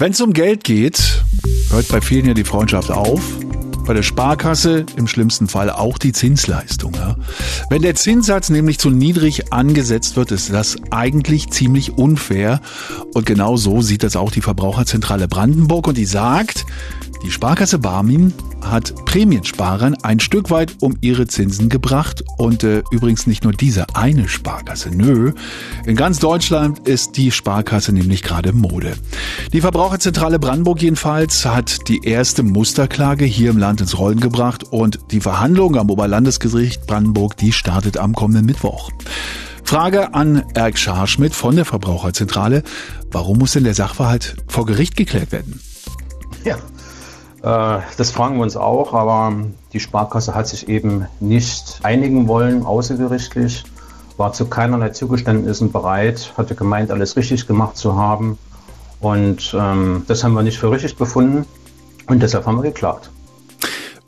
Wenn es um Geld geht, hört bei vielen ja die Freundschaft auf. Bei der Sparkasse im schlimmsten Fall auch die Zinsleistung. Ja? Wenn der Zinssatz nämlich zu niedrig angesetzt wird, ist das eigentlich ziemlich unfair. Und genau so sieht das auch die Verbraucherzentrale Brandenburg. Und die sagt, die Sparkasse Barmin hat Prämiensparern ein Stück weit um ihre Zinsen gebracht und äh, übrigens nicht nur diese eine Sparkasse. Nö, in ganz Deutschland ist die Sparkasse nämlich gerade Mode. Die Verbraucherzentrale Brandenburg jedenfalls hat die erste Musterklage hier im Land ins Rollen gebracht und die Verhandlung am Oberlandesgericht Brandenburg, die startet am kommenden Mittwoch. Frage an Erk Scharschmidt von der Verbraucherzentrale. Warum muss denn der Sachverhalt vor Gericht geklärt werden? Ja, das fragen wir uns auch, aber die Sparkasse hat sich eben nicht einigen wollen, außergerichtlich, war zu keinerlei Zugeständnissen bereit, hatte gemeint, alles richtig gemacht zu haben. Und ähm, das haben wir nicht für richtig befunden und deshalb haben wir geklagt.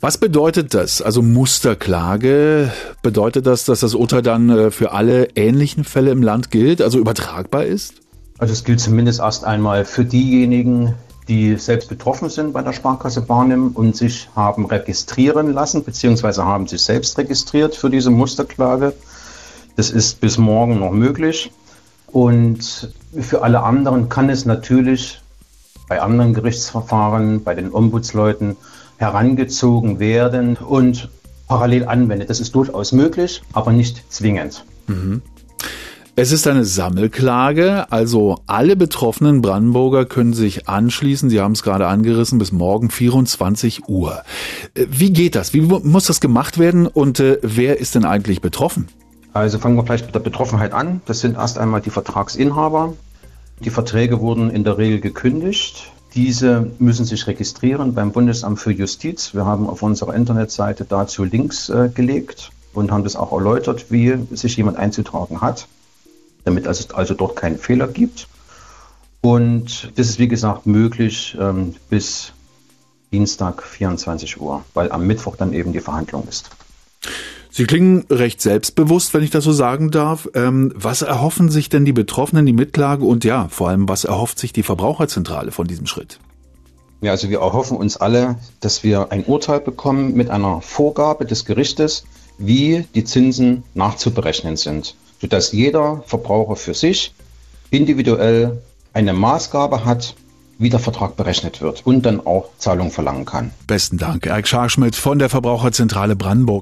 Was bedeutet das? Also Musterklage, bedeutet das, dass das Urteil dann äh, für alle ähnlichen Fälle im Land gilt, also übertragbar ist? Also es gilt zumindest erst einmal für diejenigen, die selbst betroffen sind bei der Sparkasse Barnim und sich haben registrieren lassen, beziehungsweise haben sich selbst registriert für diese Musterklage. Das ist bis morgen noch möglich. Und für alle anderen kann es natürlich bei anderen Gerichtsverfahren, bei den Ombudsleuten herangezogen werden und parallel anwendet. Das ist durchaus möglich, aber nicht zwingend. Mhm. Es ist eine Sammelklage, also alle betroffenen Brandenburger können sich anschließen. Sie haben es gerade angerissen, bis morgen 24 Uhr. Äh, wie geht das? Wie muss das gemacht werden und äh, wer ist denn eigentlich betroffen? Also fangen wir vielleicht mit der Betroffenheit an. Das sind erst einmal die Vertragsinhaber. Die Verträge wurden in der Regel gekündigt. Diese müssen sich registrieren beim Bundesamt für Justiz. Wir haben auf unserer Internetseite dazu Links äh, gelegt und haben das auch erläutert, wie sich jemand einzutragen hat damit es also dort keinen Fehler gibt. Und das ist wie gesagt möglich ähm, bis Dienstag 24 Uhr, weil am Mittwoch dann eben die Verhandlung ist. Sie klingen recht selbstbewusst, wenn ich das so sagen darf. Ähm, was erhoffen sich denn die Betroffenen, die Mitklage und ja, vor allem, was erhofft sich die Verbraucherzentrale von diesem Schritt? Ja, also wir erhoffen uns alle, dass wir ein Urteil bekommen mit einer Vorgabe des Gerichtes, wie die Zinsen nachzuberechnen sind sodass jeder Verbraucher für sich individuell eine Maßgabe hat, wie der Vertrag berechnet wird und dann auch Zahlung verlangen kann. Besten Dank, Eric Scharschmidt von der Verbraucherzentrale Brandenburg.